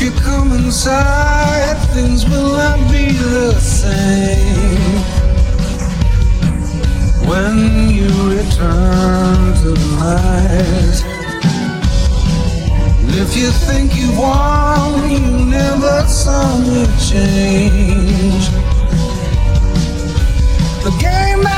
If you come inside, things will not be the same. When you return to the light, and if you think you won, you never saw me change. The game.